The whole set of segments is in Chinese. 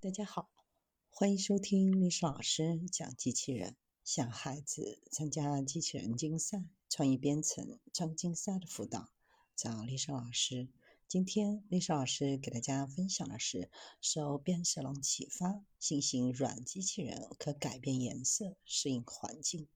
大家好，欢迎收听历史老师讲机器人，向孩子参加机器人竞赛、创意编程、创竞赛的辅导，找历史老师。今天历史老师给大家分享的是，受变色龙启发，新型软机器人可改变颜色，适应环境。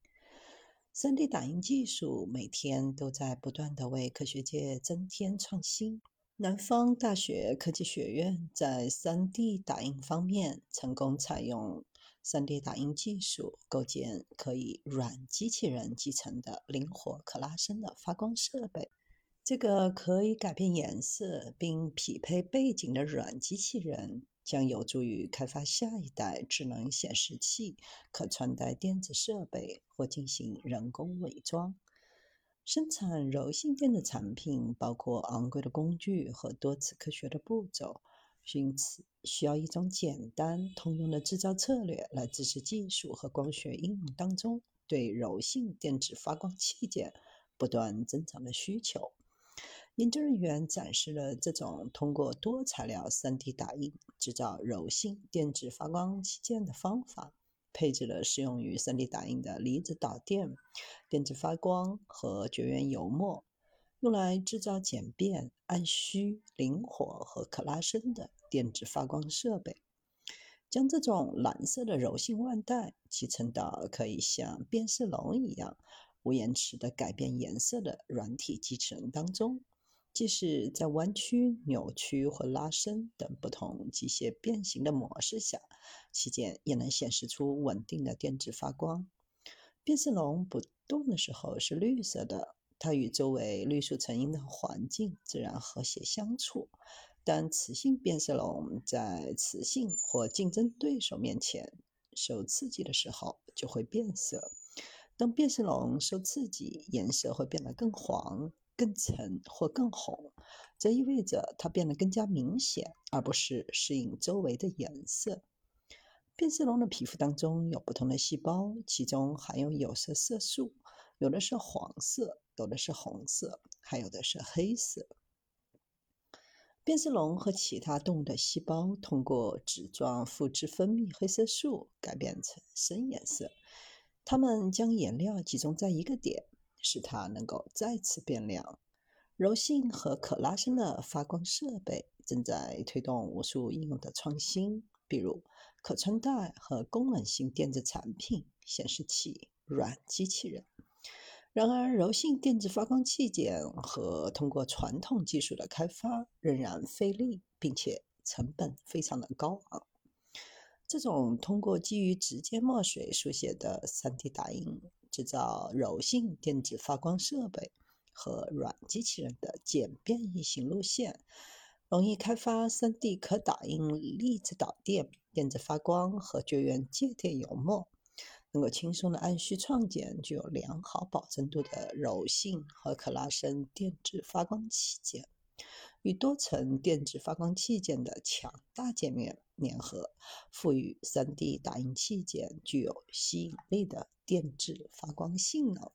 3D 打印技术每天都在不断的为科学界增添创新。南方大学科技学院在 3D 打印方面成功采用 3D 打印技术，构建可以软机器人集成的灵活可拉伸的发光设备。这个可以改变颜色并匹配背景的软机器人，将有助于开发下一代智能显示器、可穿戴电子设备或进行人工伪装。生产柔性电子产品包括昂贵的工具和多次科学的步骤，因此需要一种简单通用的制造策略来支持技术和光学应用当中对柔性电子发光器件不断增长的需求。研究人员展示了这种通过多材料 3D 打印制造柔性电子发光器件的方法。配置了适用于 3D 打印的离子导电、电子发光和绝缘油墨，用来制造简便、按需、灵活和可拉伸的电子发光设备。将这种蓝色的柔性腕带集成到可以像变色龙一样无延迟的改变颜色的软体机器人当中。即使在弯曲、扭曲或拉伸等不同机械变形的模式下，器件也能显示出稳定的电子发光。变色龙不动的时候是绿色的，它与周围绿树成荫的环境自然和谐相处。但雌性变色龙在雌性或竞争对手面前受刺激的时候就会变色。当变色龙受刺激，颜色会变得更黄。更沉或更红，这意味着它变得更加明显，而不是适应周围的颜色。变色龙的皮肤当中有不同的细胞，其中含有有色色素，有的是黄色，有的是红色，还有的是黑色。变色龙和其他动物的细胞通过脂状复制分泌黑色素，改变成深颜色。它们将颜料集中在一个点。使它能够再次变亮。柔性和可拉伸的发光设备正在推动无数应用的创新，比如可穿戴和功能性电子产品、显示器、软机器人。然而，柔性电子发光器件和通过传统技术的开发仍然费力，并且成本非常的高昂。这种通过基于直接墨水书写的 3D 打印。制造柔性电子发光设备和软机器人的简便易行路线，容易开发 3D 可打印粒子导电、电子发光和绝缘介电油墨，能够轻松的按需创建具有良好保真度的柔性和可拉伸电子发光器件。与多层电子发光器件的强大界面联合，赋予 3D 打印器件具有吸引力的电子发光性能。